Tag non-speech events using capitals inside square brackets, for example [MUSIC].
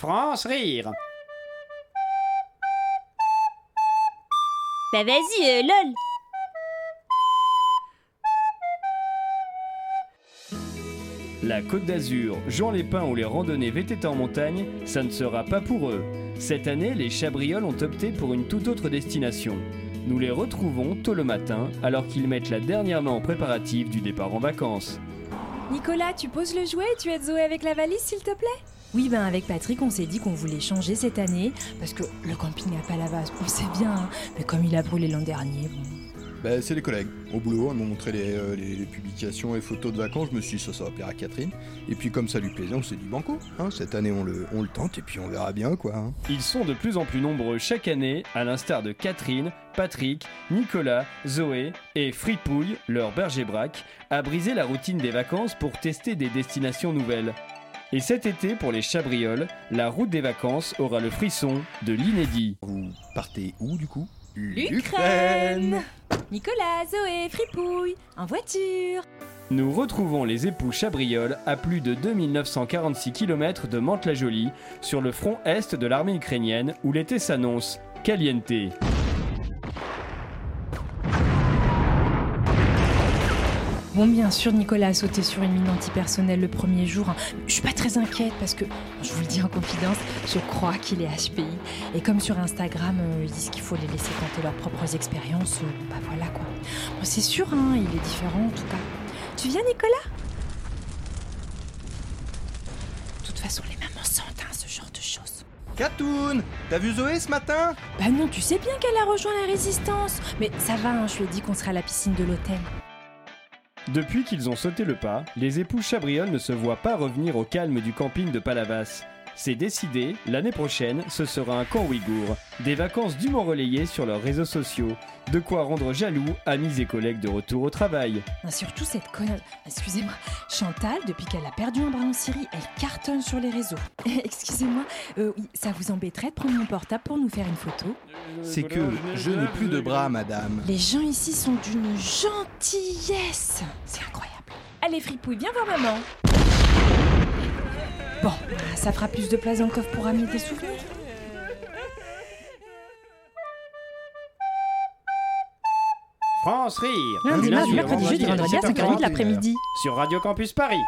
France Rire. Bah vas-y, euh, lol. La Côte d'Azur, Jean les Pins ou les randonnées VTT en montagne, ça ne sera pas pour eux. Cette année, les Chabrioles ont opté pour une toute autre destination. Nous les retrouvons tôt le matin alors qu'ils mettent la dernière main en préparatif du départ en vacances. Nicolas, tu poses le jouet et tu aides Zoé avec la valise, s'il te plaît? Oui, ben avec Patrick, on s'est dit qu'on voulait changer cette année, parce que le camping à Palavas, on sait bien, hein, mais comme il a brûlé l'an dernier, bon. Bah, c'est les collègues. Au boulot, ils m'ont montré les, euh, les- les publications et photos de vacances. Je me suis dit, ça, ça va plaire à Catherine. Et puis, comme ça lui plaisait, on s'est dit, banco. hein, cette année, on le, on le tente et puis on verra bien, quoi. hein. Ils sont de plus en plus nombreux chaque année, à l'instar de Catherine, Patrick, Nicolas, Zoé et Fripouille, leur berger braque, à briser la routine des vacances pour tester des destinations nouvelles. Et cet été, pour les Chabrioles, la route des vacances aura le frisson de l'inédit. Vous partez où, du coup? L'Ukraine Nicolas, Zoé, Fripouille, en voiture. Nous retrouvons les époux Chabrioles à plus de 2946 km de Mantes-la-Jolie, sur le front est de l'armée ukrainienne, où l'été s'annonce. Caliente. Bon, bien sûr, Nicolas a sauté sur une mine antipersonnelle le premier jour. hein. Je suis pas très inquiète parce que, je vous le dis en confidence, je crois qu'il est HPI. Et comme sur Instagram, euh, ils disent qu'il faut les laisser tenter leurs propres expériences, euh, bah voilà quoi. Bon, c'est sûr, hein, il est différent en tout cas. Tu viens, Nicolas? De toute façon, les mamans sentent hein, ce genre de choses. Catoun T'as vu Zoé ce matin? Bah non, tu sais bien qu'elle a rejoint la résistance. Mais ça va, hein, je lui ai dit qu'on serait à la piscine de l'hôtel. Depuis qu'ils ont sauté le pas, les époux Chabrioles ne se voient pas revenir au calme du camping de Palavas. C'est décidé, l'année prochaine, ce sera un camp ouïghour. Des vacances dûment relayées sur leurs réseaux sociaux. De quoi rendre jaloux amis et collègues de retour au travail. Ah, Surtout cette conne. Excusez-moi. Chantal, depuis qu'elle a perdu un bras en Syrie, elle cartonne sur les réseaux. [LAUGHS] Excusez-moi, euh, oui, ça vous embêterait de prendre mon portable pour nous faire une photo? C'est que je n'ai plus de bras, madame. Les gens ici sont d'une gentillesse. C'est incroyable. Allez, fripouille, viens voir maman. Bon, ça fera plus de place dans le coffre pour amener tes souvenirs. France Rire. Lundi, Du mardi, mercredi, jeudi, vendredi à 5h30 de l'après-midi. Sur Radio Campus Paris.